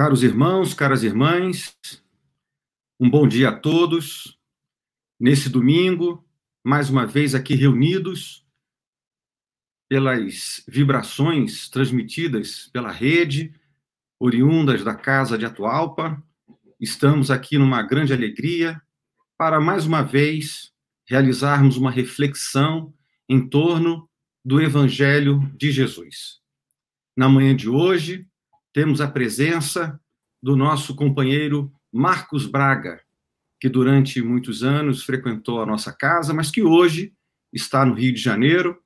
Caros irmãos, caras irmãs, um bom dia a todos. Nesse domingo, mais uma vez aqui reunidos pelas vibrações transmitidas pela rede, oriundas da Casa de Atualpa, estamos aqui numa grande alegria para mais uma vez realizarmos uma reflexão em torno do Evangelho de Jesus. Na manhã de hoje, temos a presença do nosso companheiro Marcos Braga, que durante muitos anos frequentou a nossa casa, mas que hoje está no Rio de Janeiro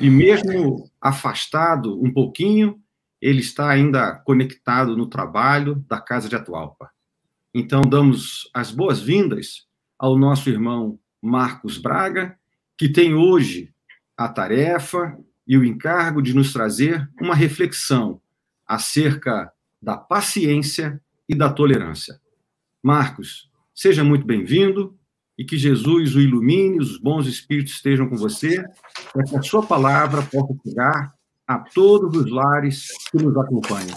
e, mesmo afastado um pouquinho, ele está ainda conectado no trabalho da Casa de Atualpa. Então, damos as boas-vindas ao nosso irmão Marcos Braga, que tem hoje a tarefa e o encargo de nos trazer uma reflexão acerca da paciência e da tolerância. Marcos, seja muito bem-vindo e que Jesus o ilumine, os bons espíritos estejam com você, para que a sua palavra possa chegar a todos os lares que nos acompanham.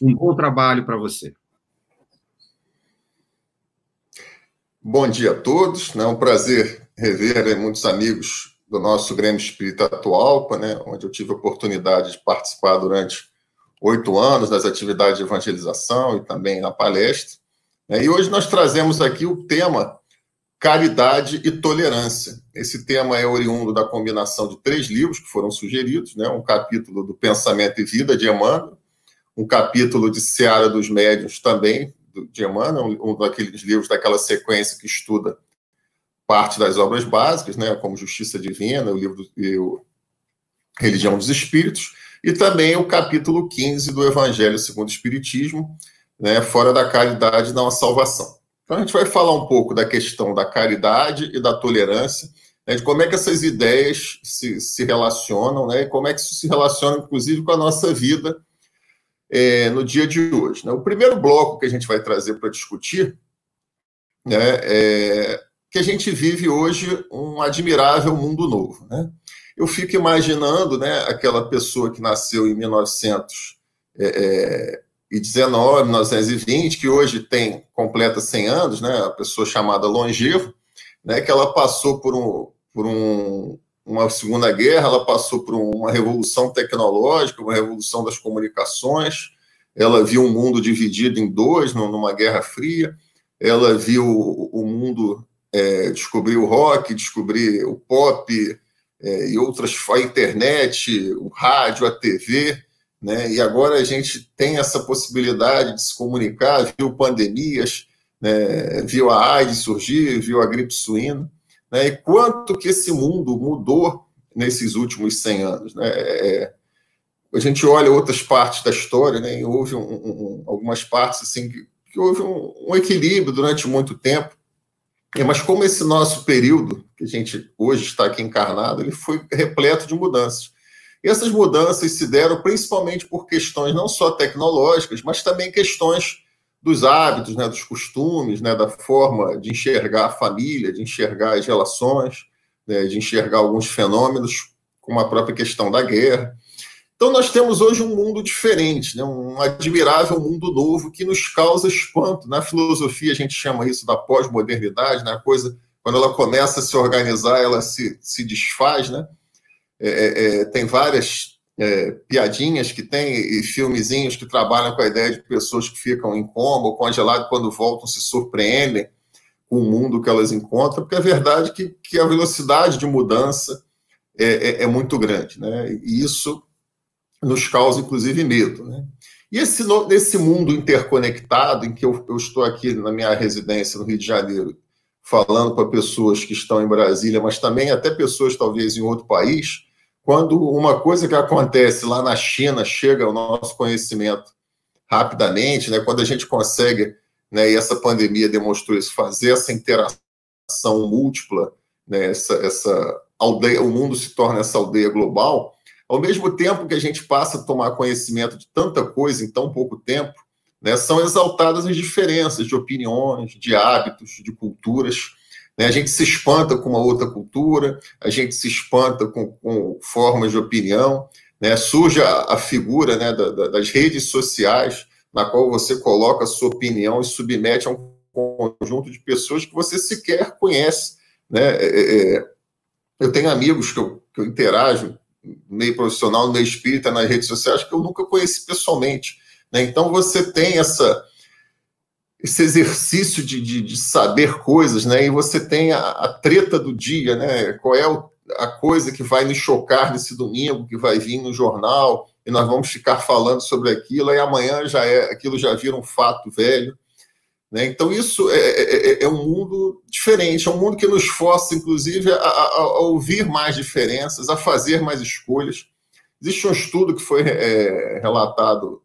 Um bom trabalho para você. Bom dia a todos, é um prazer rever muitos amigos do nosso Grêmio Espírita Atualpa, né, onde eu tive a oportunidade de participar durante oito anos das atividades de evangelização e também na palestra. Né? E hoje nós trazemos aqui o tema caridade e tolerância. Esse tema é oriundo da combinação de três livros que foram sugeridos, né? um capítulo do Pensamento e Vida, de Emmanuel, um capítulo de Seara dos Médiuns, também, de Emmanuel, um daqueles livros daquela sequência que estuda parte das obras básicas, né? como Justiça Divina, o livro o Religião dos Espíritos, e também o capítulo 15 do Evangelho segundo o Espiritismo, né, fora da caridade não a salvação. Então a gente vai falar um pouco da questão da caridade e da tolerância, né, de como é que essas ideias se, se relacionam, né, e como é que isso se relaciona, inclusive, com a nossa vida é, no dia de hoje. Né. O primeiro bloco que a gente vai trazer para discutir né, é que a gente vive hoje um admirável mundo novo. Né? Eu fico imaginando né, aquela pessoa que nasceu em 1919, 1920, é, que hoje tem completa 100 anos, né, a pessoa chamada longevo, né, que ela passou por, um, por um, uma Segunda Guerra, ela passou por uma revolução tecnológica, uma revolução das comunicações, ela viu um mundo dividido em dois, numa Guerra Fria, ela viu o mundo é, descobrir o rock, descobrir o pop, é, e outras, a internet, o rádio, a TV, né? e agora a gente tem essa possibilidade de se comunicar, viu pandemias, né? viu a AIDS surgir, viu a gripe suína, né? e quanto que esse mundo mudou nesses últimos 100 anos. Né? É, a gente olha outras partes da história, né? e houve um, um, algumas partes assim que, que houve um, um equilíbrio durante muito tempo, é, mas como esse nosso período, que a gente hoje está aqui encarnado, ele foi repleto de mudanças. E essas mudanças se deram principalmente por questões não só tecnológicas, mas também questões dos hábitos, né, dos costumes, né, da forma de enxergar a família, de enxergar as relações, né, de enxergar alguns fenômenos, como a própria questão da guerra. Então, nós temos hoje um mundo diferente, né? um admirável mundo novo que nos causa espanto. Na filosofia, a gente chama isso da pós-modernidade, né? a coisa, quando ela começa a se organizar, ela se, se desfaz. Né? É, é, é tem várias é, piadinhas que tem e filmezinhos que trabalham com a ideia de pessoas que ficam em coma ou congeladas quando voltam se surpreendem com o mundo que elas encontram, porque é verdade que, que a velocidade de mudança é, é, é muito grande. Né? E isso nos causa, inclusive, medo. Né? E esse, nesse mundo interconectado, em que eu, eu, estou aqui na minha residência no Rio de Janeiro, falando para pessoas que estão em Brasília, mas também até pessoas talvez em outro país, quando uma coisa que acontece lá na China chega ao nosso conhecimento rapidamente, né, quando a gente consegue, né, e essa pandemia demonstrou isso, fazer essa interação múltipla, né, essa, essa aldeia, o mundo se torna essa aldeia global, ao mesmo tempo que a gente passa a tomar conhecimento de tanta coisa em tão pouco tempo, né, são exaltadas as diferenças de opiniões, de hábitos, de culturas. Né? A gente se espanta com uma outra cultura, a gente se espanta com, com formas de opinião, né? surge a, a figura né, da, da, das redes sociais, na qual você coloca a sua opinião e submete a um conjunto de pessoas que você sequer conhece. Né? É, é, é, eu tenho amigos que eu, que eu interajo meio profissional, no meio espírita, nas redes sociais, que eu nunca conheci pessoalmente. Né? Então você tem essa, esse exercício de, de, de, saber coisas, né? E você tem a, a treta do dia, né? Qual é a coisa que vai nos chocar nesse domingo, que vai vir no jornal, e nós vamos ficar falando sobre aquilo, e amanhã já é, aquilo já vira um fato velho. Né? Então, isso é, é, é, é, um mundo diferente, é um mundo que nos força, inclusive, a, a, a ouvir mais diferenças, a fazer mais escolhas. Existe um estudo que foi é, relatado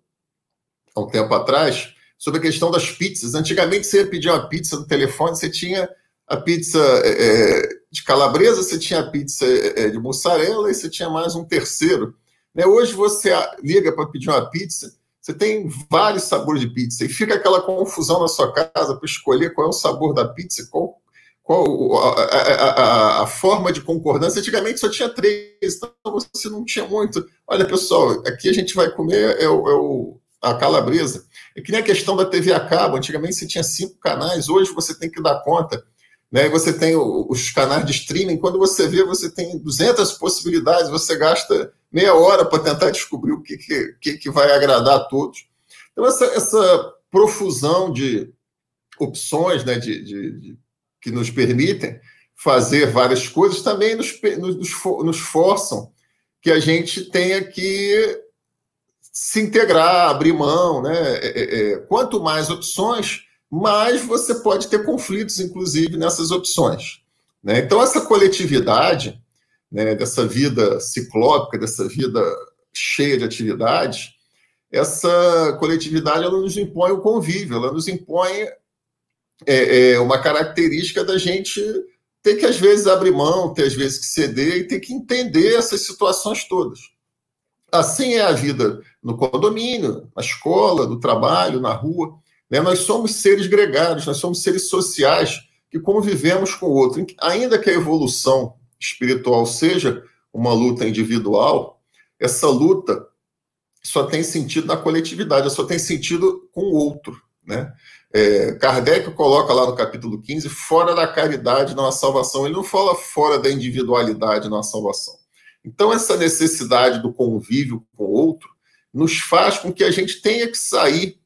há um tempo atrás sobre a questão das pizzas. Antigamente, você ia pedir uma pizza no telefone, você tinha a pizza é, de calabresa, você tinha a pizza é, de mussarela e você tinha mais um terceiro. Né? Hoje você liga para pedir uma pizza, você tem vários sabores de pizza e fica aquela confusão na sua casa para escolher qual é o sabor da pizza, qual, qual a, a, a, a, forma de concordância. Antigamente só tinha três, então você não tinha muito. Olha, pessoal, aqui a gente vai comer é o, é o, a calabresa. É que nem a questão da TV a cabo. Antigamente você tinha cinco canais, hoje você tem que dar conta né? Você tem os canais de streaming, quando você vê, você tem 200 possibilidades, você gasta meia hora para tentar descobrir o que, que, que vai agradar a todos. Então, essa, essa profusão de opções né, de, de, de, que nos permitem fazer várias coisas também nos, nos, nos forçam que a gente tenha que se integrar, abrir mão. Né? É, é, é quanto mais opções, mas você pode ter conflitos, inclusive, nessas opções. Né? Então, essa coletividade, né, dessa vida ciclópica, dessa vida cheia de atividades, essa coletividade ela nos impõe o convívio, ela nos impõe é, é, uma característica da gente ter que, às vezes, abrir mão, ter, às vezes, que ceder e ter que entender essas situações todas. Assim é a vida no condomínio, na escola, no trabalho, na rua. Né? Nós somos seres gregários, nós somos seres sociais que convivemos com o outro. Ainda que a evolução espiritual seja uma luta individual, essa luta só tem sentido na coletividade, só tem sentido com o outro. Né? É, Kardec coloca lá no capítulo 15, fora da caridade não há salvação. Ele não fala fora da individualidade não há salvação. Então, essa necessidade do convívio com o outro nos faz com que a gente tenha que sair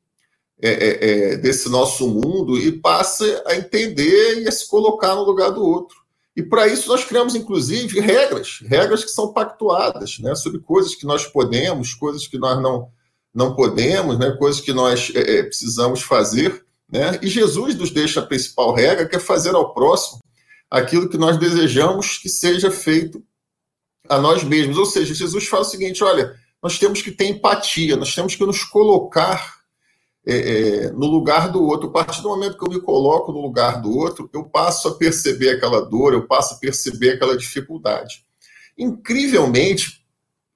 é, é, é, desse nosso mundo e passe a entender e a se colocar no lugar do outro. E para isso nós criamos, inclusive, regras, regras que são pactuadas, né, sobre coisas que nós podemos, coisas que nós não, não podemos, né, coisas que nós é, é precisamos fazer. Né, e Jesus nos deixa a principal regra, que é fazer ao próximo aquilo que nós desejamos que seja feito a nós mesmos. Ou seja, Jesus fala o seguinte: olha, nós temos que ter empatia, nós temos que nos colocar é, é, no lugar do outro. A partir do momento que eu me coloco no lugar do outro, eu passo a perceber aquela dor, eu passo a perceber aquela dificuldade. Incrivelmente,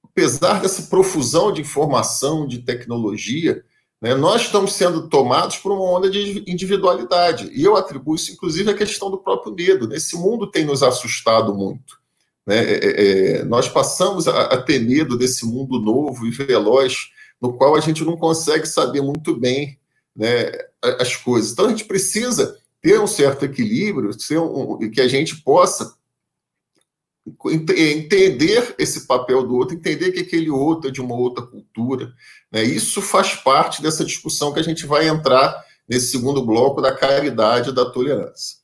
apesar dessa profusão de informação, de tecnologia, né, nós estamos sendo tomados por uma onda de individualidade. E eu atribuo isso, inclusive, à questão do próprio medo. Esse mundo tem nos assustado muito. Né? É, é, é nós passamos a, a ter medo desse mundo novo e veloz no qual a gente não consegue saber muito bem né, as coisas. Então a gente precisa ter um certo equilíbrio, ser um, que a gente possa entender esse papel do outro, entender que aquele outro é de uma outra cultura. Né? Isso faz parte dessa discussão que a gente vai entrar nesse segundo bloco da caridade e da tolerância.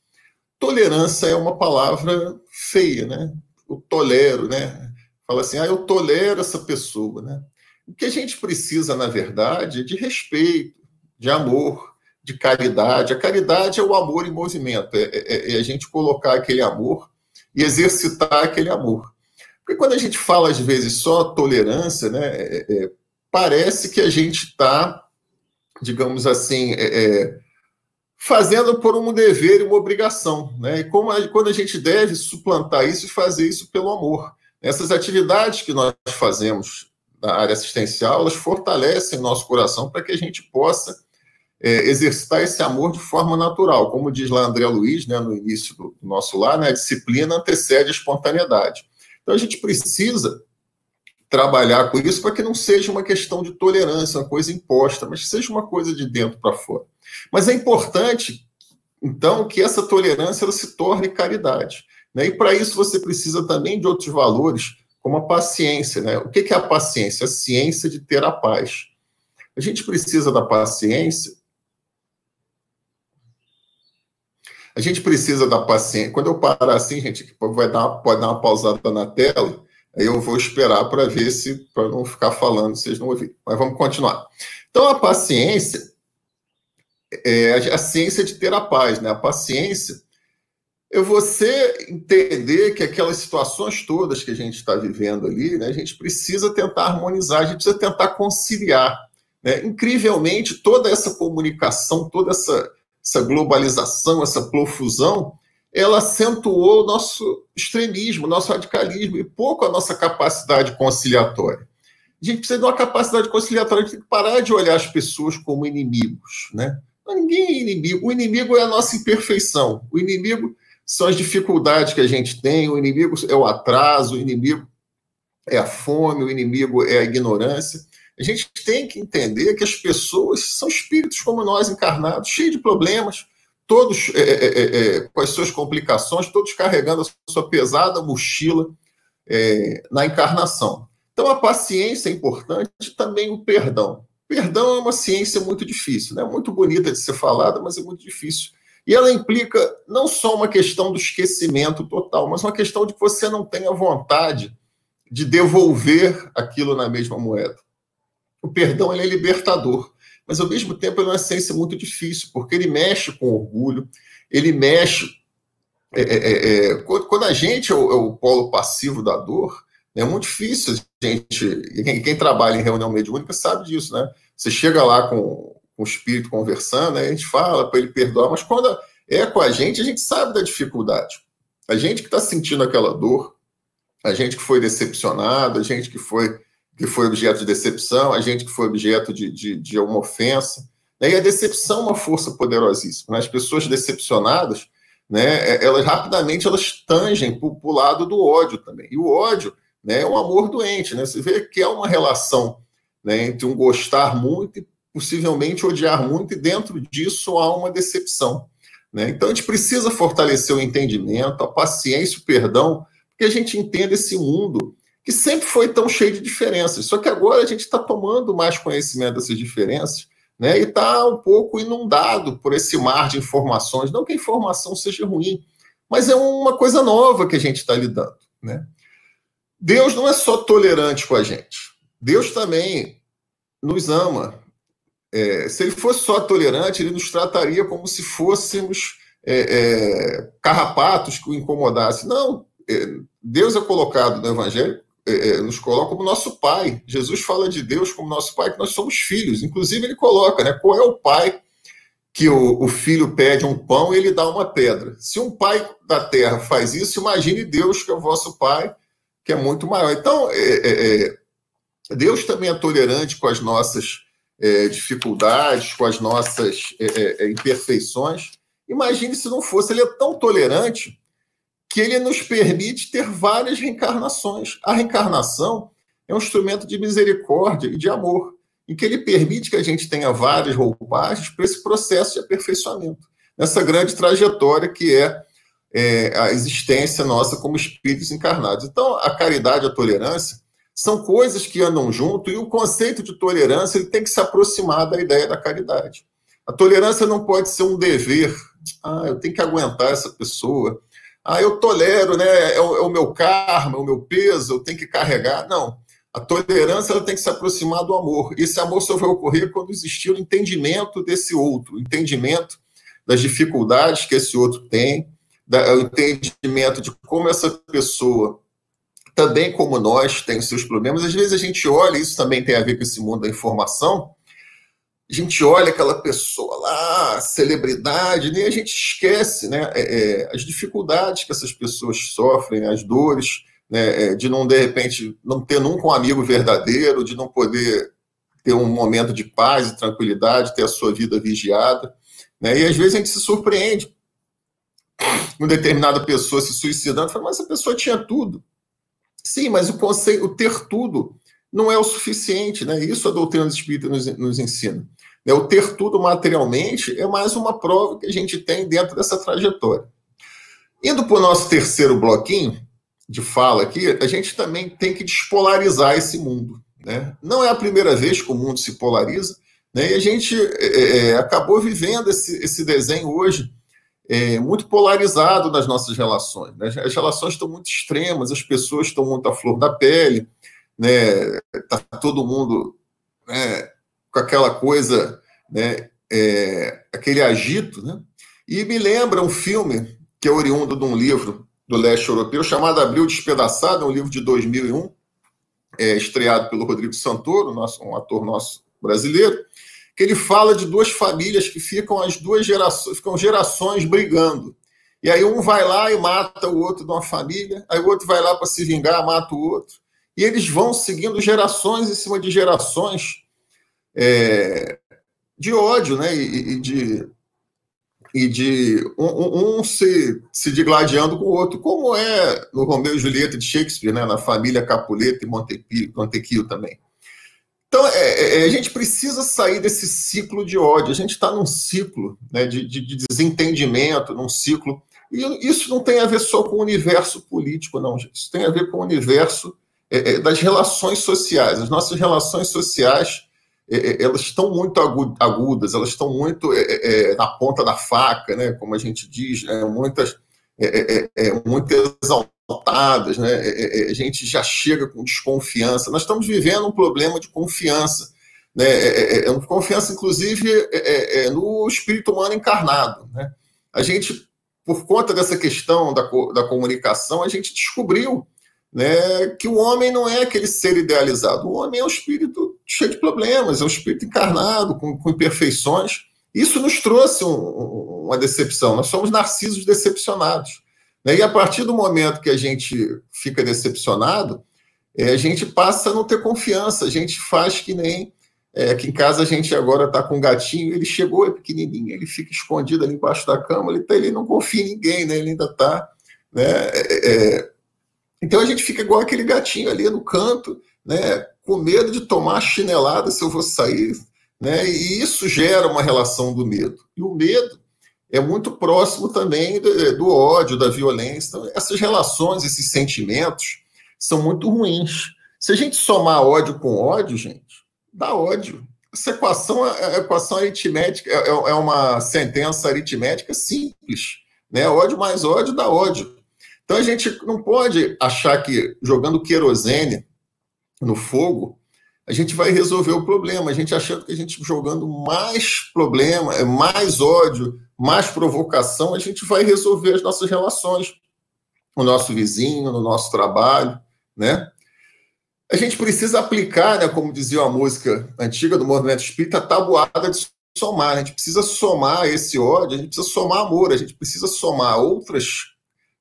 Tolerância é uma palavra feia, né? O tolero, né? Fala assim, ah, eu tolero essa pessoa, né? O que a gente precisa, na verdade, é de respeito, de amor, de caridade. A caridade é o amor em movimento, é, é, é a gente colocar aquele amor e exercitar aquele amor. Porque quando a gente fala, às vezes, só tolerância, né, é, é, parece que a gente está, digamos assim, é, é, fazendo por um dever e uma obrigação. Né? E como a, quando a gente deve suplantar isso e fazer isso pelo amor. Essas atividades que nós fazemos da área assistencial, elas fortalecem nosso coração para que a gente possa é, exercitar esse amor de forma natural. Como diz lá André Luiz, né, no início do nosso lar, né, a disciplina antecede a espontaneidade. Então a gente precisa trabalhar com isso para que não seja uma questão de tolerância, uma coisa imposta, mas seja uma coisa de dentro para fora. Mas é importante, então, que essa tolerância ela se torne caridade. Né? E para isso você precisa também de outros valores, como a paciência. Né? O que é a paciência? A ciência de ter a paz. A gente precisa da paciência. A gente precisa da paciência. Quando eu parar assim, gente, vai dar, pode dar uma pausada na tela Aí eu vou esperar para ver se, para não ficar falando, vocês não ouvirem. Mas vamos continuar. Então, a paciência é a ciência de ter a paz, né? A paciência é você entender que aquelas situações todas que a gente está vivendo ali, né, a gente precisa tentar harmonizar, a gente precisa tentar conciliar. Né? Incrivelmente, toda essa comunicação, toda essa, essa globalização, essa profusão, ela acentuou o nosso extremismo, nosso radicalismo e pouco a nossa capacidade conciliatória. A gente precisa de uma capacidade conciliatória, a gente tem que parar de olhar as pessoas como inimigos, né? Ninguém é inimigo. O inimigo é a nossa imperfeição. O inimigo são as dificuldades que a gente tem, o inimigo é o atraso, o inimigo é a fome, o inimigo é a ignorância. A gente tem que entender que as pessoas são espíritos como nós, encarnados, cheios de problemas, todos é é, é, é, com as suas complicações, todos carregando a sua pesada mochila é, na encarnação. Então, a paciência é importante, também o perdão. Perdão é uma ciência muito difícil, né? muito bonita de ser falada, mas é muito difícil. E ela implica não só uma questão do esquecimento total, mas uma questão de que você não tenha vontade de devolver aquilo na mesma moeda. O perdão é libertador mas ao mesmo tempo é uma ciência muito difícil, porque ele mexe com orgulho, ele mexe. É, é, é, é quando a gente é o, é o, polo passivo da dor, é muito difícil gente. Quem, quem, trabalha em reunião mediúnica sabe disso, né? Você chega lá com, com o espírito conversando, a gente fala para ele perdoar, mas quando é com a gente, a gente sabe da dificuldade. A gente que está sentindo aquela dor, a gente que foi decepcionado, a gente que foi que foi objeto de decepção, a gente que foi objeto de, de, de uma ofensa. Né? E a decepção é uma força poderosíssima. Né? As pessoas decepcionadas, né, é, elas rapidamente elas tangem para o lado do ódio também. E o ódio né, é um amor doente. Né? Você vê que é uma relação né, entre um gostar muito e possivelmente odiar muito, e dentro disso há uma decepção. Né? Então a gente precisa fortalecer o entendimento, a paciência, o perdão, porque a gente entenda esse mundo que sempre foi tão cheio de diferenças. Só que agora a gente está tomando mais conhecimento dessas diferenças né, e está um pouco inundado por esse mar de informações. Não que a informação seja ruim, mas é uma coisa nova que a gente está lidando. Né? Deus não é só tolerante com a gente, Deus também nos ama. É, se ele fosse só tolerante, ele nos trataria como se fôssemos é, é, carrapatos que o incomodassem. Não, é, Deus é colocado no Evangelho é, é, nos coloca como nosso pai. Jesus fala de Deus como nosso pai, que nós somos filhos. Inclusive, ele coloca, né? Qual é o pai que o, o filho pede um pão e ele dá uma pedra? Se um pai da terra faz isso, imagine Deus, que é o vosso pai, que é muito maior. Então, Deus também é tolerante com as nossas é, dificuldades, com as nossas imperfeições. Imagine se não fosse, ele é tão tolerante que ele nos permite ter várias reencarnações. A reencarnação é um instrumento de misericórdia e de amor, em que ele permite que a gente tenha várias roupagens para esse processo de aperfeiçoamento, nessa grande trajetória que é, é a existência nossa como espíritos encarnados. Então, a caridade a tolerância são coisas que andam junto e o conceito de tolerância ele tem que se aproximar da ideia da caridade. A tolerância não pode ser um dever. Ah, eu tenho que aguentar essa pessoa ah, eu tolero, né? É o, é o, meu karma, é o meu peso, eu tenho que carregar. Não. A tolerância ela tem que se aproximar do amor. Esse amor só vai ocorrer quando existir o entendimento desse outro, o entendimento das dificuldades que esse outro tem, o entendimento de como essa pessoa, também como nós, tem os seus problemas. Às vezes a gente olha, isso também tem a ver com esse mundo da informação, a gente olha aquela pessoa lá, celebridade, e a gente esquece né, é, é, as dificuldades que essas pessoas sofrem, as dores, né, é, de não, de repente, não ter nunca um amigo verdadeiro, de não poder ter um momento de paz e tranquilidade, ter a sua vida vigiada. Né, e às vezes a gente se surpreende com determinada pessoa se suicidando, fala, mas essa pessoa tinha tudo. Sim, mas o conceito, o ter tudo não é o suficiente, né? Isso a doutrina espírita nos, nos ensina. É, o ter tudo materialmente é mais uma prova que a gente tem dentro dessa trajetória. Indo para o nosso terceiro bloquinho de fala aqui, a gente também tem que despolarizar esse mundo. Né? Não é a primeira vez que o mundo se polariza, né? e a gente é, é, acabou vivendo esse, esse desenho hoje é, muito polarizado nas nossas relações. Né? As relações estão muito extremas, as pessoas estão muito à flor da pele, né? Tá todo mundo né, com aquela coisa, né? É, aquele agito, né? E me lembra um filme que é oriundo de um livro do leste europeu chamado Abril Despedaçado, é um livro de 2001, é, estreado pelo Rodrigo Santoro, nosso, um ator nosso brasileiro, que ele fala de duas famílias que ficam as duas gerações, ficam gerações brigando. E aí um vai lá e mata o outro de uma família, aí o outro vai lá para se vingar, mata o outro. E eles vão seguindo gerações em cima de gerações é, de ódio, né? E, e de, e de um, um, se, se digladiando com o outro, como é no Romeu e Julieta de Shakespeare, né? na família Capuleto e Montecchio também. Então, é, é, é, a gente precisa sair desse ciclo de ódio. A gente está num ciclo né, de, de, de, desentendimento, num ciclo. E isso não tem a ver só com o universo político, não. Isso tem a ver com o universo é, é, das relações sociais. As nossas relações sociais é, elas estão muito agudas, elas estão muito na ponta da faca, né, como a gente diz, né, muitas, muito exaltadas, né, a gente já chega com desconfiança. Nós estamos vivendo um problema de confiança, né, é, é, confiança, inclusive, é, no espírito humano encarnado. Né? A gente, por conta dessa questão da, da comunicação, a gente descobriu né, que o homem não é aquele ser idealizado. O homem é um espírito cheio de problemas, é um espírito encarnado, com, com imperfeições. Isso nos trouxe um, uma decepção. Nós somos narcisos decepcionados. Né? E a partir do momento que a gente fica decepcionado, é, a gente passa a não ter confiança. A gente faz que nem. É, aqui em casa a gente agora está com um gatinho, ele chegou, é pequenininho, ele fica escondido ali embaixo da cama, ele, tá, ele não confia em ninguém, né? ele ainda está. Né? É, é então a gente fica igual aquele gatinho ali no canto, né, com medo de tomar chinelada se eu vou sair, né, e isso gera uma relação do medo. E o medo é muito próximo também do, ódio, da violência. Então, essas relações, esses sentimentos são muito ruins. Se a gente somar ódio com ódio, gente, dá ódio. Essa equação é, é equação aritmética, é, é uma sentença aritmética simples. Né? Ódio mais ódio dá ódio. Então a gente não pode achar que jogando querosene no fogo a gente vai resolver o problema. A gente achando que a gente jogando mais problema, é mais ódio, mais provocação, a gente vai resolver as nossas relações, o nosso vizinho, no nosso trabalho, né? A gente precisa aplicar, né, como dizia a música antiga do movimento espírita, a tabuada de somar. A gente precisa somar esse ódio, a gente precisa somar amor, a gente precisa somar outras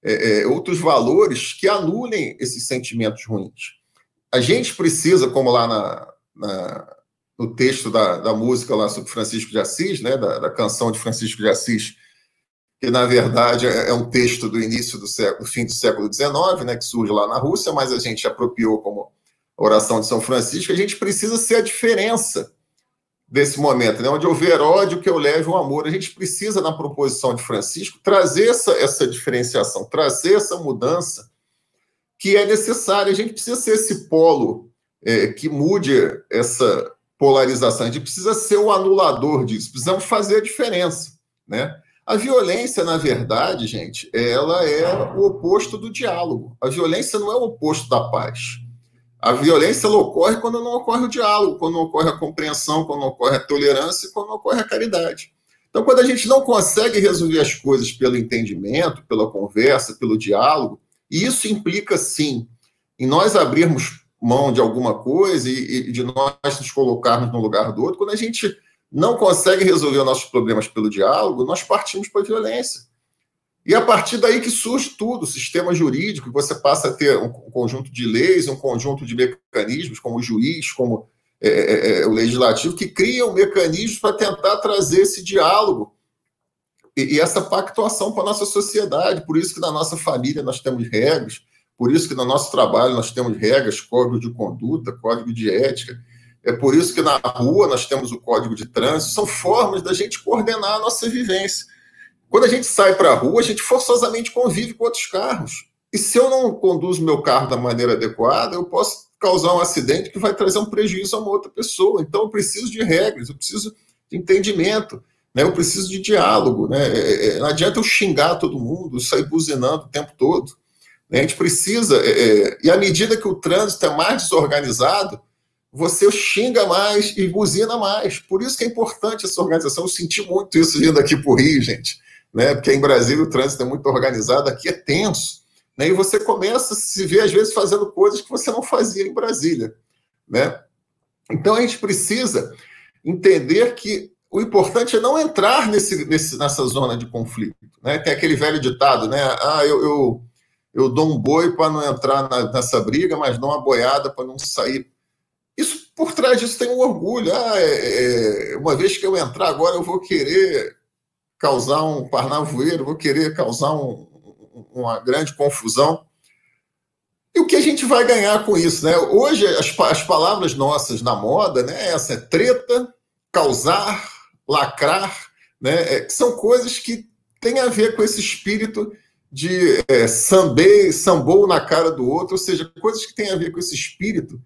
é, é, outros valores que anulem esses sentimentos ruins. A gente precisa, como lá na, na, no texto da, da música lá sobre Francisco de Assis, né, da, da, canção de Francisco de Assis, que na verdade é, é um texto do início do século, fim do século XIX, né, que surge lá na Rússia, mas a gente apropriou como oração de São Francisco. A gente precisa ser a diferença desse momento, né? onde houver ódio, que eu leve o amor. A gente precisa, na proposição de Francisco, trazer essa, essa diferenciação, trazer essa mudança que é necessária. A gente precisa ser esse polo é, que mude essa polarização. A gente precisa ser o anulador disso. Precisamos fazer a diferença, né? A violência, na verdade, gente, ela é o oposto do diálogo. A violência não é o oposto da paz. A violência ocorre quando não ocorre o diálogo, quando não ocorre a compreensão, quando não ocorre a tolerância quando não ocorre a caridade. Então, quando a gente não consegue resolver as coisas pelo entendimento, pela conversa, pelo diálogo, e isso implica, sim, em nós abrirmos mão de alguma coisa e, e de nós nos colocarmos no lugar do outro, quando a gente não consegue resolver os nossos problemas pelo diálogo, nós partimos para a violência. E a partir daí que surge tudo, o sistema jurídico, você passa a ter um conjunto de leis, um conjunto de mecanismos, como o juiz, como é, é, é, o legislativo, que criam mecanismos para tentar trazer esse diálogo e, e essa pactuação para a nossa sociedade. Por isso que na nossa família nós temos regras, por isso que no nosso trabalho nós temos regras, código de conduta, código de ética. É por isso que na rua nós temos o código de trânsito. São formas da gente coordenar a nossa vivência. Quando a gente sai para a rua, a gente forçosamente convive com outros carros. E se eu não conduzo meu carro da maneira adequada, eu posso causar um acidente que vai trazer um prejuízo a uma outra pessoa. Então, eu preciso de regras, eu preciso de entendimento, né? eu preciso de diálogo. Né? É, é, é, não adianta eu xingar todo mundo, sair buzinando o tempo todo. Né? A gente precisa. É, e à medida que o trânsito é mais desorganizado, você xinga mais e buzina mais. Por isso que é importante essa organização. Eu senti muito isso vindo aqui para o Rio, gente. Né? Porque em Brasília o trânsito é muito organizado, aqui é tenso. Né? E você começa a se ver, às vezes, fazendo coisas que você não fazia em Brasília. Né? Então, a gente precisa entender que o importante é não entrar nesse, nesse, nessa zona de conflito. Né? Tem aquele velho ditado, né? Ah, eu, eu, eu dou um boi para não entrar na, nessa briga, mas dou uma boiada para não sair. Isso, por trás disso, tem um orgulho. Ah, é, é, uma vez que eu entrar agora, eu vou querer causar um parnavoeiro, vou querer causar um, uma grande confusão. E o que a gente vai ganhar com isso? Né? Hoje, as, as palavras nossas na moda, né, essa é treta, causar, lacrar, né, é, são coisas que têm a ver com esse espírito de é, sambou na cara do outro, ou seja, coisas que têm a ver com esse espírito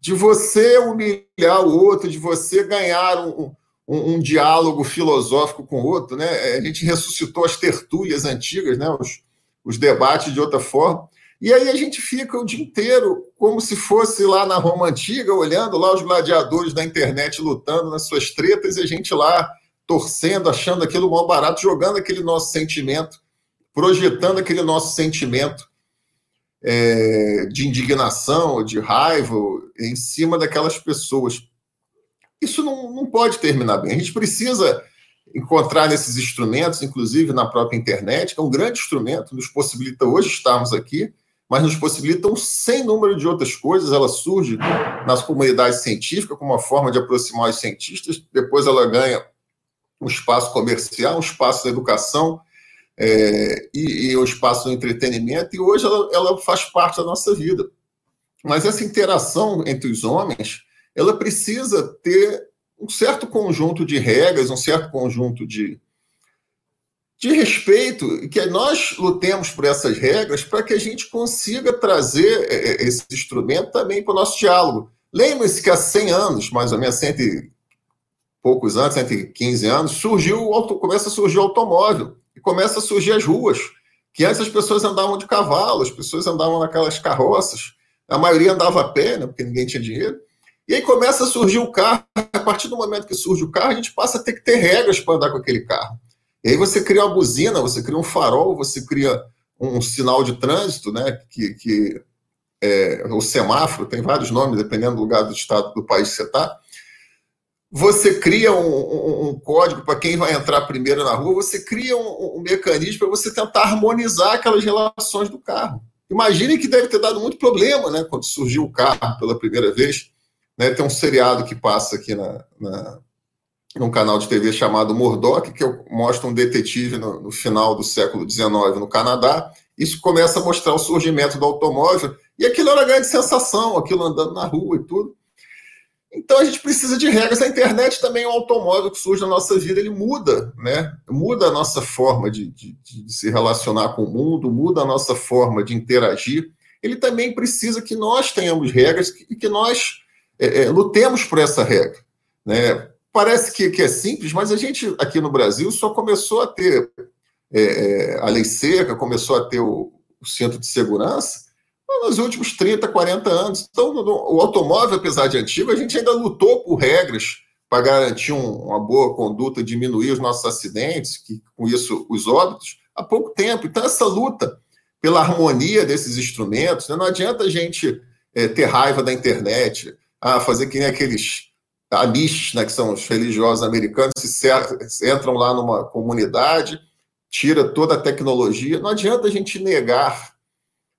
de você humilhar o outro, de você ganhar um, um, um diálogo filosófico com o outro. Né? A gente ressuscitou as tertúlias antigas, né? os, os debates de outra forma. E aí a gente fica o dia inteiro como se fosse lá na Roma Antiga, olhando lá os gladiadores da internet lutando nas suas tretas e a gente lá torcendo, achando aquilo mal barato, jogando aquele nosso sentimento, projetando aquele nosso sentimento é, de indignação, de raiva em cima daquelas pessoas. Isso não, não pode terminar bem. A gente precisa encontrar nesses instrumentos, inclusive na própria internet, que é um grande instrumento, nos possibilita hoje estarmos aqui, mas nos possibilita um sem número de outras coisas. Ela surge nas comunidades científicas como uma forma de aproximar os cientistas, depois ela ganha um espaço comercial, um espaço da educação é, e, e um espaço do entretenimento, e hoje ela, ela faz parte da nossa vida. Mas essa interação entre os homens, ela precisa ter um certo conjunto de regras, um certo conjunto de, de respeito, que nós lutemos por essas regras para que a gente consiga trazer é, é, esse instrumento também para o nosso diálogo. Lembre-se que há 100 anos, mais ou menos, cento e poucos anos, 115 anos, surgiu, começa a surgir o automóvel, e começa a surgir as ruas, que antes as pessoas andavam de cavalo, as pessoas andavam naquelas carroças, a maioria andava a pé, né, porque ninguém tinha dinheiro, e aí começa a surgir o carro. A partir do momento que surge o carro, a gente passa a ter que ter regras para andar com aquele carro. E aí você cria uma buzina, você cria um farol, você cria um sinal de trânsito, né? Que, que é, o semáforo tem vários nomes, dependendo do lugar do estado do país que você está. Você cria um, um, um código para quem vai entrar primeiro na rua, você cria um, um mecanismo para você tentar harmonizar aquelas relações do carro. Imagine que deve ter dado muito problema, né? Quando surgiu o carro pela primeira vez né? Tem um seriado que passa aqui na, na, num canal de TV chamado Murdoch, que mostra um detetive no, no final do século XIX no Canadá. Isso começa a mostrar o surgimento do automóvel, e aquilo era grande sensação, aquilo andando na rua e tudo. Então a gente precisa de regras. A internet também é um automóvel que surge na nossa vida, ele muda, né? Muda a nossa forma de, de, de, se relacionar com o mundo, muda a nossa forma de interagir. Ele também precisa que nós tenhamos regras e que nós é, é, lutemos por essa regra. Né? Parece que, que, é simples, mas a gente aqui no Brasil só começou a ter é, é a lei seca, começou a ter o, o centro de segurança nos últimos 30, 40 anos. Então, no, o automóvel, apesar de antigo, a gente ainda lutou por regras para garantir um, uma boa conduta, diminuir os nossos acidentes, que, com isso os óbitos, há pouco tempo. Então, essa luta pela harmonia desses instrumentos, né? não adianta a gente é, ter raiva da internet, a fazer que nem aqueles amish, né, que são os religiosos americanos, se entram lá numa comunidade, tira toda a tecnologia. Não adianta a gente negar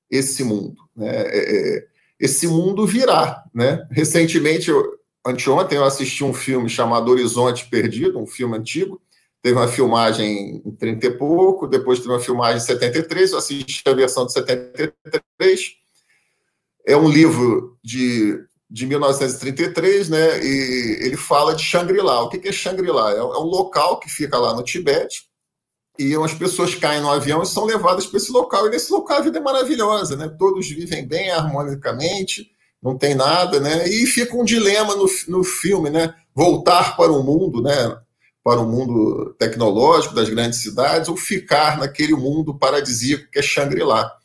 esse mundo. Né? É, é esse mundo virá. Né? Recentemente, eu, anteontem, eu assisti um filme chamado Horizonte Perdido, um filme antigo. teve uma filmagem em 30 e pouco, depois teve uma filmagem em 73, eu assisti a versão de 73. É um livro de, de 1933, né? E ele fala de Shangri-La. O que é Shangri-La? É, é um local que fica lá no Tibete, e as pessoas caem no avião e são levadas para esse local. E nesse local a vida é maravilhosa, né? Todos vivem bem harmonicamente, não tem nada, né? E fica um dilema no, no filme, né? Voltar para o mundo, né? para o mundo tecnológico das grandes cidades ou ficar naquele mundo paradisíaco que é Shangri-La.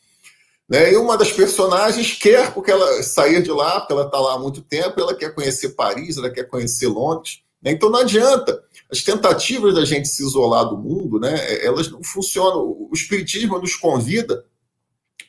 Né? E uma das personagens quer, porque ela sair de lá, porque ela está lá há muito tempo, ela quer conhecer Paris, ela quer conhecer Londres. Né? Então não adianta. As tentativas da gente se isolar do mundo, né, elas não funcionam. O Espiritismo nos convida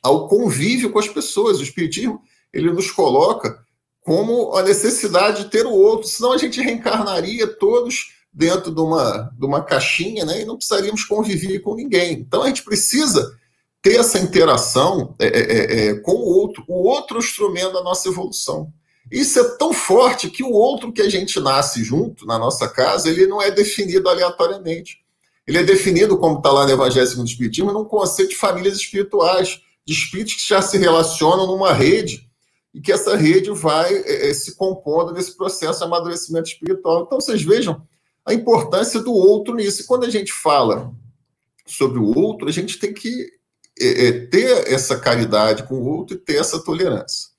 ao convívio com as pessoas. O Espiritismo ele nos coloca como a necessidade de ter o outro, senão a gente reencarnaria todos dentro de uma, de uma caixinha, né? E não precisaríamos conviver com ninguém. Então a gente precisa ter essa interação é, é, é, é, com o outro, o outro instrumento da nossa evolução. Isso é tão forte que o outro que a gente nasce junto na nossa casa, ele não é definido aleatoriamente. Ele é definido, como está lá no Evangelho segundo o Espiritismo, num conceito de famílias espirituais, de espíritos que já se relacionam numa rede e que essa rede vai é, é se compondo nesse processo de amadurecimento espiritual. Então, vocês vejam a importância do outro nisso. E quando a gente fala sobre o outro, a gente tem que é, é, ter essa caridade com o outro e ter essa tolerância.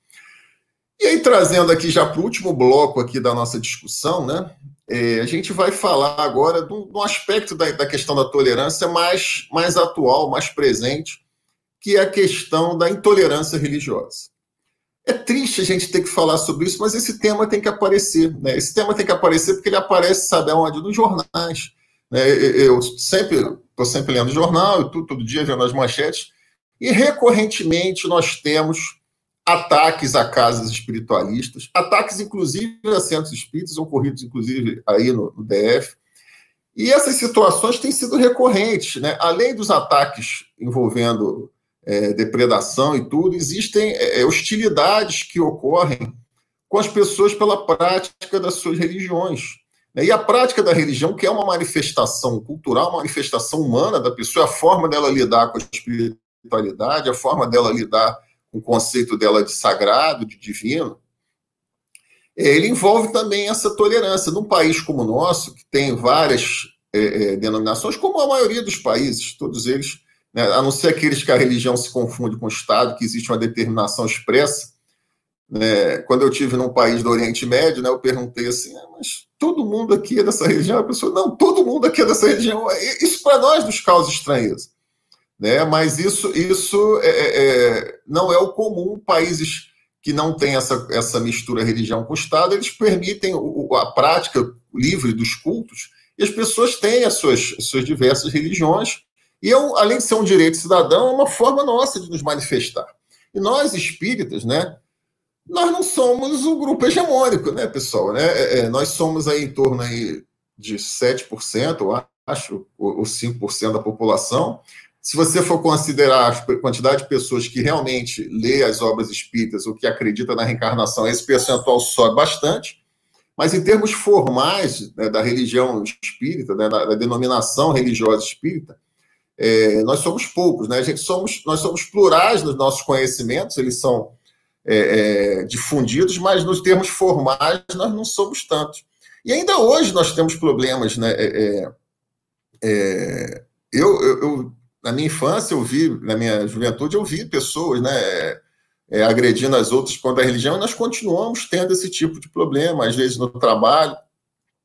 E aí, trazendo aqui já para o último bloco aqui da nossa discussão, né? É, a gente vai falar agora de um, aspecto da, da, questão da tolerância mais, mais atual, mais presente, que é a questão da intolerância religiosa. É triste a gente ter que falar sobre isso, mas esse tema tem que aparecer. Né? Esse tema tem que aparecer porque ele aparece, sabe aonde? Nos jornais. Né? Eu sempre estou sempre lendo jornal, eu tô, todo dia vendo as manchetes, e recorrentemente nós temos ataques a casas espiritualistas, ataques inclusive a centros espíritas, ocorridos inclusive aí no, no DF. E essas situações têm sido recorrentes, né? Além dos ataques envolvendo é, depredação e tudo, existem é, é, hostilidades que ocorrem com as pessoas pela prática das suas religiões. Né? E a prática da religião, que é uma manifestação cultural, uma manifestação humana da pessoa, a forma dela lidar com a espiritualidade, a forma dela lidar com o conceito dela de sagrado, de divino, é, ele envolve também essa tolerância. Num país como o nosso, que tem várias é, denominações, como a maioria dos países, todos eles né, a não ser aqueles que a religião se confunde com o Estado, que existe uma determinação expressa. Né, quando eu tive num país do Oriente Médio, né, eu perguntei assim, ah, mas todo mundo aqui é dessa religião? A pessoa, não, todo mundo aqui é dessa religião. Isso para nós nos causa estranheza. Né? Mas isso, isso é, é, é, não é o comum. Países que não têm essa, essa mistura religião com o Estado, eles permitem a prática livre dos cultos e as pessoas têm as suas, as suas diversas religiões e, é além de ser um direito cidadão, é uma forma nossa de nos manifestar. E nós, espíritas, né, nós não somos um grupo hegemônico, né, pessoal? Né? É, é nós somos aí em torno aí de 7%, eu acho, ou 5% da população. Se você for considerar a quantidade de pessoas que realmente lê as obras espíritas ou que acredita na reencarnação, esse percentual sobe bastante. Mas em termos formais né, da religião espírita, né, da, da denominação religiosa espírita, é, nós somos poucos, né? A gente somos, nós somos plurais nos nossos conhecimentos, eles são é, é, difundidos, mas nos termos formais nós não somos tantos. E ainda hoje nós temos problemas, né? É, é, é, eu, eu, eu, na minha infância, eu vi, na minha juventude, eu vi pessoas, né? agredindo as outras contra a religião, e nós continuamos tendo esse tipo de problema, às vezes no trabalho.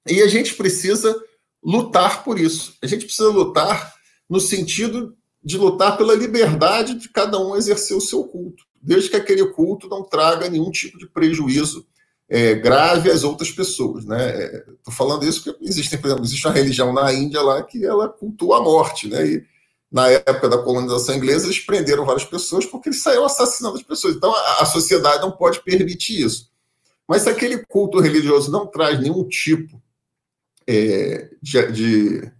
E a gente precisa lutar por isso. A gente precisa lutar no sentido de lutar pela liberdade de cada um exercer o seu culto, desde que aquele culto não traga nenhum tipo de prejuízo é, grave às outras pessoas. Estou né? é, falando isso porque existe, por exemplo, existe uma religião na Índia lá que ela cultua a morte, né? E na época da colonização inglesa eles prenderam várias pessoas porque eles saíram assassinando as pessoas. Então a, a sociedade não pode permitir isso. Mas se aquele culto religioso não traz nenhum tipo é, de, de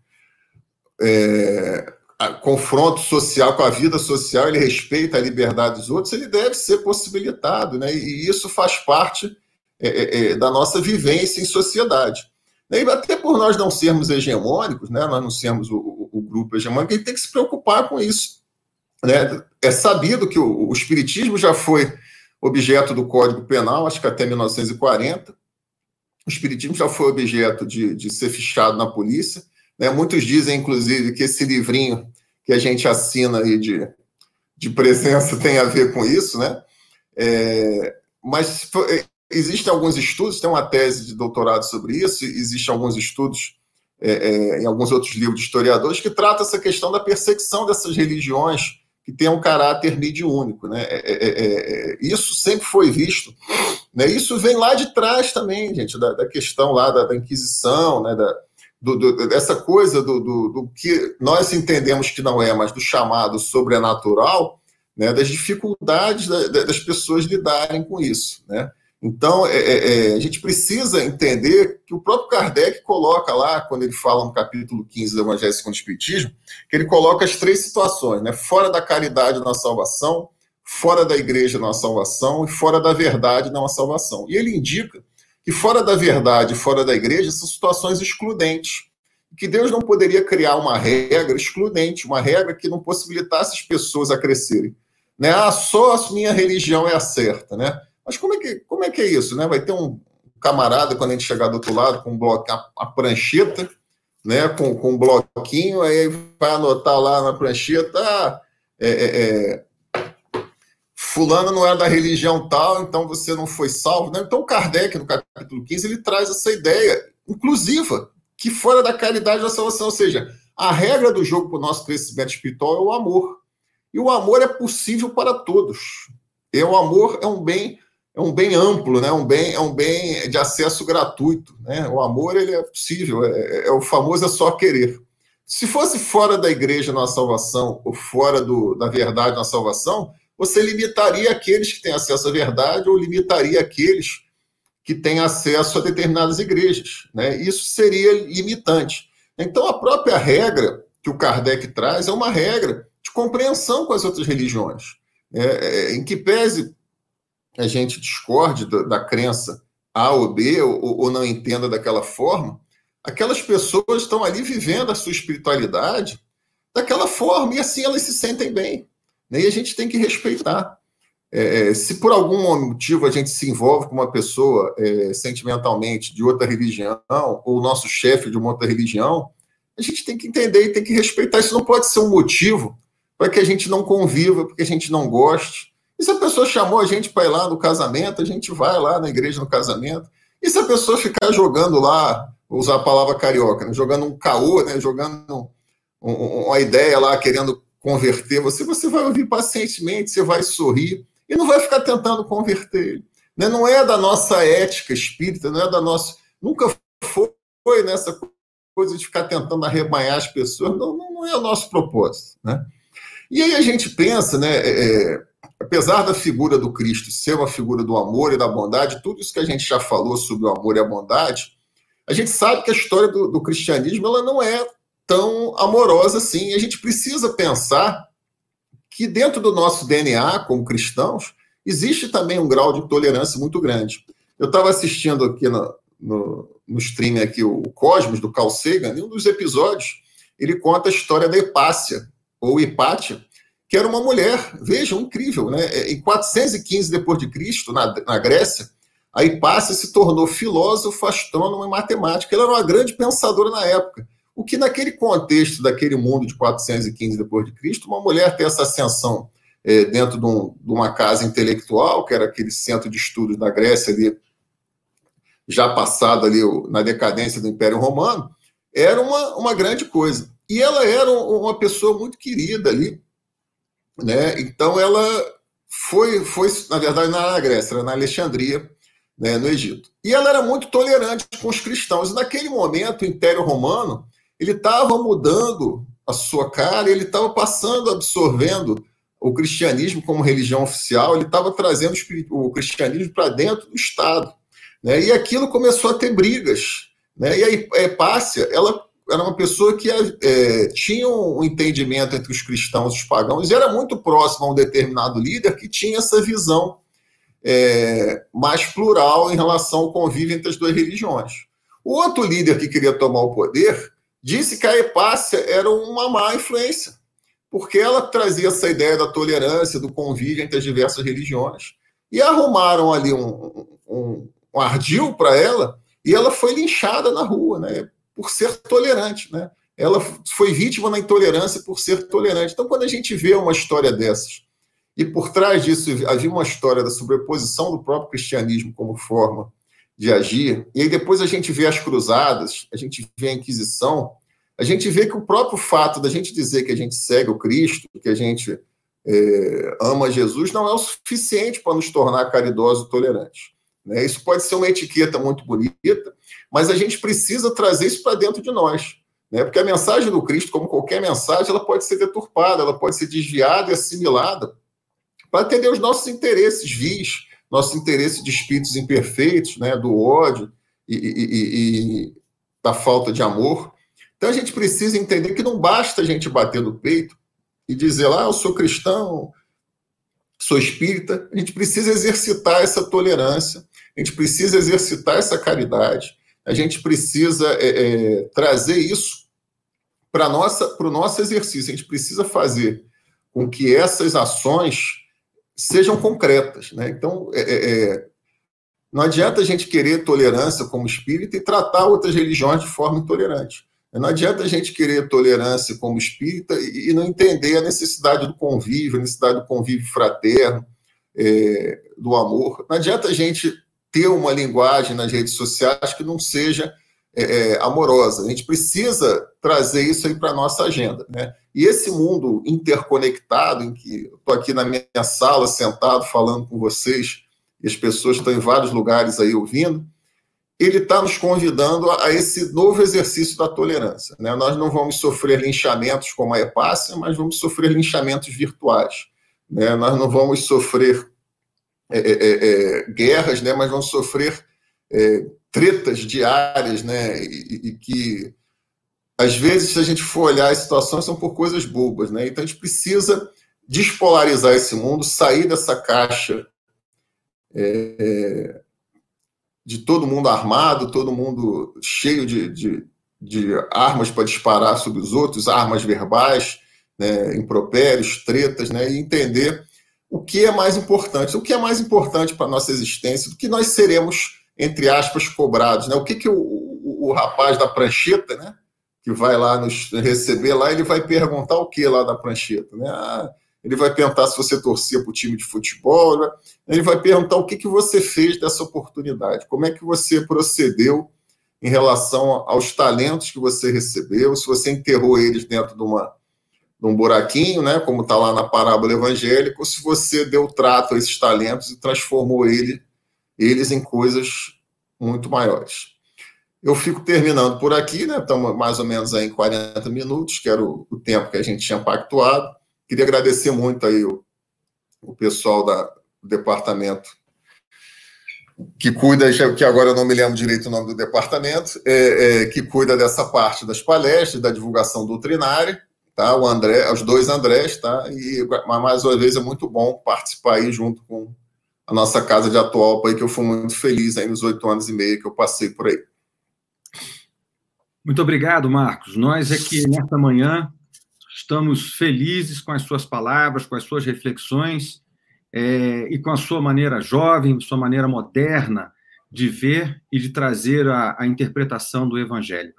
é, confronto social com a vida social, ele respeita a liberdade dos outros, ele deve ser possibilitado, né? E isso faz parte é, é, é, da nossa vivência em sociedade. E até por nós não sermos hegemônicos, né, nós não sermos o, o, o grupo hegemônico, a gente tem que se preocupar com isso. Né? É sabido que o, o Espiritismo já foi objeto do Código Penal, acho que até 1940. O Espiritismo já foi objeto de, de ser fichado na polícia. Né? Muitos dizem, inclusive, que esse livrinho que a gente assina aí de, de presença tem a ver com isso, né? É, mas Existem alguns estudos, tem uma tese de doutorado sobre isso, existem alguns estudos é, é, em alguns outros livros de historiadores que tratam essa questão da perseguição dessas religiões que têm um caráter mediúnico. Né? É, é, é, é isso sempre foi visto. Né? Isso vem lá de trás também, gente, da, da questão lá da, da Inquisição, né? da, do, do, dessa coisa do, do, que nós entendemos que não é, mas do chamado sobrenatural, né? das dificuldades da, das pessoas lidarem com isso. Né? Então, é, é, é, a gente precisa entender que o próprio Kardec coloca lá, quando ele fala no capítulo 15 do Evangelho segundo o Espiritismo, que ele coloca as três situações, né? Fora da caridade na salvação, fora da igreja na salvação e fora da verdade na salvação. E ele indica que fora da verdade, fora da igreja, são situações excludentes. Que Deus não poderia criar uma regra excludente, uma regra que não possibilitasse as pessoas a crescerem. Né? Ah, só a minha religião é a certa, né? Mas como é que, como é, que é isso? Né? Vai ter um camarada, quando a gente chegar do outro lado, com um bloco, a, a prancheta, né? com, com um bloquinho, aí vai anotar lá na prancheta, ah, é, é, é, fulano não é da religião tal, então você não foi salvo. Né? Então Kardec, no capítulo 15, ele traz essa ideia inclusiva, que fora da caridade da salvação, ou seja, a regra do jogo para o nosso crescimento espiritual é o amor. E o amor é possível para todos. E o amor é um bem é um bem amplo, né? um bem, é um bem de acesso gratuito. Né? O amor ele é possível, é, é o famoso é só querer. Se fosse fora da igreja na salvação, ou fora do, da verdade na salvação, você limitaria aqueles que têm acesso à verdade, ou limitaria aqueles que têm acesso a determinadas igrejas. Né? Isso seria limitante. Então, a própria regra que o Kardec traz é uma regra de compreensão com as outras religiões, é, é, em que pese a gente discorde da, da crença A ou B, ou, ou, não entenda daquela forma, aquelas pessoas estão ali vivendo a sua espiritualidade daquela forma, e assim elas se sentem bem. Né? E a gente tem que respeitar. É, é, se por algum motivo a gente se envolve com uma pessoa é, sentimentalmente de outra religião, ou o nosso chefe de uma outra religião, a gente tem que entender e tem que respeitar. Isso não pode ser um motivo para que a gente não conviva, porque a gente não goste, e se a pessoa chamou a gente para ir lá no casamento, a gente vai lá na igreja no casamento. E se a pessoa ficar jogando lá, vou usar a palavra carioca, né? jogando um caô, né? jogando um, um, uma ideia lá, querendo converter você, você vai ouvir pacientemente, você vai sorrir e não vai ficar tentando converter. Né? Não é da nossa ética espírita, não é da nossa. Nunca foi nessa coisa de ficar tentando arrebanhar as pessoas, não, não é o nosso propósito. Né? E aí a gente pensa, né? É, é apesar da figura do Cristo ser uma figura do amor e da bondade, tudo isso que a gente já falou sobre o amor e a bondade, a gente sabe que a história do, do cristianismo ela não é tão amorosa assim. E a gente precisa pensar que dentro do nosso DNA, como cristãos, existe também um grau de tolerância muito grande. Eu estava assistindo aqui no, no, no stream aqui o Cosmos, do Carl Sagan, e um dos episódios ele conta a história da Hipácia, ou Hipátia, que era uma mulher, vejam, incrível, né? É, em 415 depois de Cristo, na, na Grécia, a Hipácia se tornou filósofo, astrônomo e matemática. Ela era uma grande pensadora na época. O que naquele contexto daquele mundo de 415 depois de Cristo, uma mulher ter essa ascensão é, dentro de, um, de, uma casa intelectual, que era aquele centro de estudos da Grécia ali, já passado ali na decadência do Império Romano, era uma, uma grande coisa. E ela era uma pessoa muito querida ali, né? Então ela foi, foi, na verdade, na Grécia, na Alexandria, né, no Egito. E ela era muito tolerante com os cristãos. E naquele momento, o Império Romano ele estava mudando a sua cara, ele estava passando, absorvendo o cristianismo como religião oficial, ele estava trazendo o cristianismo para dentro do Estado. Né? E aquilo começou a ter brigas. Né? E a Hepácia, ela era uma pessoa que é, tinha um entendimento entre os cristãos e os pagãos e era muito próximo a um determinado líder que tinha essa visão é, mais plural em relação ao convívio entre as duas religiões. O outro líder que queria tomar o poder disse que a Epácia era uma má influência, porque ela trazia essa ideia da tolerância, do convívio entre as diversas religiões. E arrumaram ali um, um, um ardil para ela, e ela foi linchada na rua, né, por ser tolerante, né? Ela foi vítima da intolerância por ser tolerante. Então, quando a gente vê uma história dessas, e por trás disso havia uma história da sobreposição do próprio cristianismo como forma de agir, e aí depois a gente vê as cruzadas, a gente vê a Inquisição, a gente vê que o próprio fato da gente dizer que a gente segue o Cristo, que a gente é, ama Jesus, não é o suficiente para nos tornar caridosos e tolerantes. Né? Isso pode ser uma etiqueta muito bonita, mas a gente precisa trazer isso para dentro de nós. Né? Porque a mensagem do Cristo, como qualquer mensagem, ela pode ser deturpada, ela pode ser desviada e assimilada para atender os nossos interesses vis, nossos interesses de espíritos imperfeitos, né? do ódio e, e, e, e da falta de amor. Então a gente precisa entender que não basta a gente bater no peito e dizer lá, ah, eu sou cristão, sou espírita. A gente precisa exercitar essa tolerância, a gente precisa exercitar essa caridade, a gente precisa é, é, trazer isso para o nosso exercício. A gente precisa fazer com que essas ações sejam concretas. Né? Então, é, é, é não adianta a gente querer tolerância como espírita e tratar outras religiões de forma intolerante. Não adianta a gente querer tolerância como espírita e não entender a necessidade do convívio, a necessidade do convívio fraterno, é, do amor. Não adianta a gente ter uma linguagem nas redes sociais que não seja é, é amorosa. A gente precisa trazer isso aí para a nossa agenda. Né? E esse mundo interconectado, em que estou aqui na minha sala, sentado, falando com vocês, e as pessoas estão em vários lugares aí ouvindo, ele está nos convidando a, a, esse novo exercício da tolerância. Né? Nós não vamos sofrer linchamentos como a Epácia, mas vamos sofrer linchamentos virtuais. Né? Nós não vamos sofrer é, é, é, é guerras, né? mas vamos sofrer tretas diárias, né? E, e, que, às vezes, se a gente for olhar as situações, são por coisas bobas. Né? Então, a gente precisa despolarizar esse mundo, sair dessa caixa é, de todo mundo armado, todo mundo cheio de, de, de armas para disparar sobre os outros, armas verbais, né, impropérios, tretas, né, e entender o que é mais importante, o que é mais importante para a nossa existência, do que nós seremos, entre aspas, cobrados. Né? O que, que o, o, o rapaz da prancheta, né, que vai lá nos receber lá, ele vai perguntar o que lá da prancheta? Né? Ah, ele vai perguntar se você torcia para o time de futebol, né? ele vai perguntar o que, que você fez dessa oportunidade, como é que você procedeu em relação aos talentos que você recebeu, se você enterrou eles dentro de, uma, de um buraquinho, né, como está lá na parábola evangélica, ou se você deu trato a esses talentos e transformou ele, eles em coisas muito maiores. Eu fico terminando por aqui, né? Estamos mais ou menos aí em 40 minutos, que era o, o tempo que a gente tinha pactuado. Queria agradecer muito aí o, o pessoal da, do departamento que cuida, que agora eu não me lembro direito o nome do departamento, é, é, que cuida dessa parte das palestras, da divulgação doutrinária, tá? O André, os dois Andrés, tá? E mais uma vez é muito bom participar aí junto com a nossa casa de Atualpa, aí, que eu fui muito feliz aí nos oito anos e meio que eu passei por aí. Muito obrigado, Marcos. Nós aqui nesta manhã Estamos felizes com as suas palavras, com as suas reflexões é, e com a sua maneira jovem, sua maneira moderna de ver e de trazer a, a interpretação do Evangelho.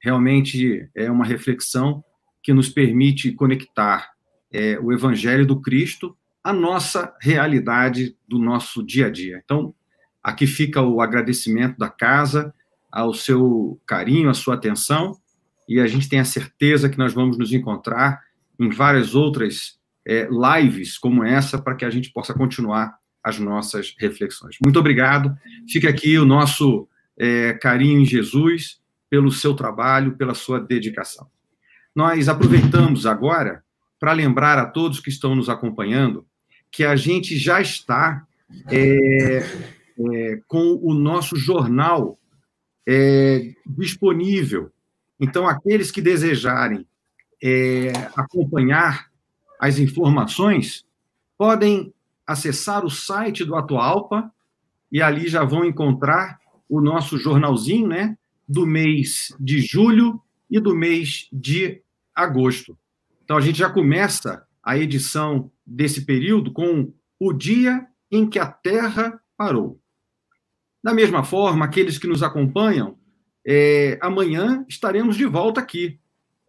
Realmente é uma reflexão que nos permite conectar é, o Evangelho do Cristo à nossa realidade do nosso dia a dia. Então, aqui fica o agradecimento da casa ao seu carinho, à sua atenção e a gente tem a certeza que nós vamos nos encontrar em várias outras é, lives como essa para que a gente possa continuar as nossas reflexões. Muito obrigado. Fica aqui o nosso é, carinho em Jesus pelo seu trabalho, pela sua dedicação. Nós aproveitamos agora para lembrar a todos que estão nos acompanhando que a gente já está é, é, com o nosso jornal é, disponível então, aqueles que desejarem é, acompanhar as informações podem acessar o site do Atualpa e ali já vão encontrar o nosso jornalzinho, né? do mês de julho e do mês de agosto. Então, a gente já começa a edição desse período com o dia em que a Terra parou. Da mesma forma, aqueles que nos acompanham, é, amanhã estaremos de volta aqui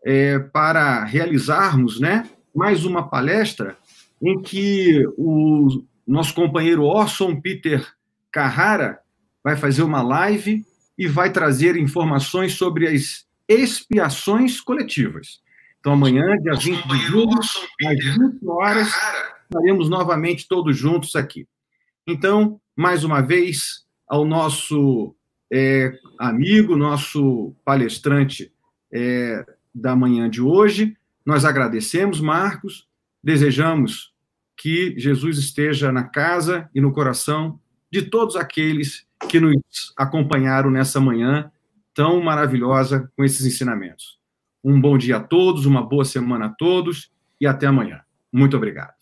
é, para realizarmos né, mais uma palestra em que o nosso companheiro Orson Peter Carrara vai fazer uma live e vai trazer informações sobre as expiações coletivas. Então, amanhã, dia 20 de julho, às 20 horas, estaremos novamente todos juntos aqui. Então, mais uma vez, ao nosso é, amigo, nosso palestrante é, da manhã de hoje, nós agradecemos, Marcos, desejamos que Jesus esteja na casa e no coração de todos aqueles que nos acompanharam nessa manhã tão maravilhosa com esses ensinamentos. Um bom dia a todos, uma boa semana a todos e até amanhã. Muito obrigado.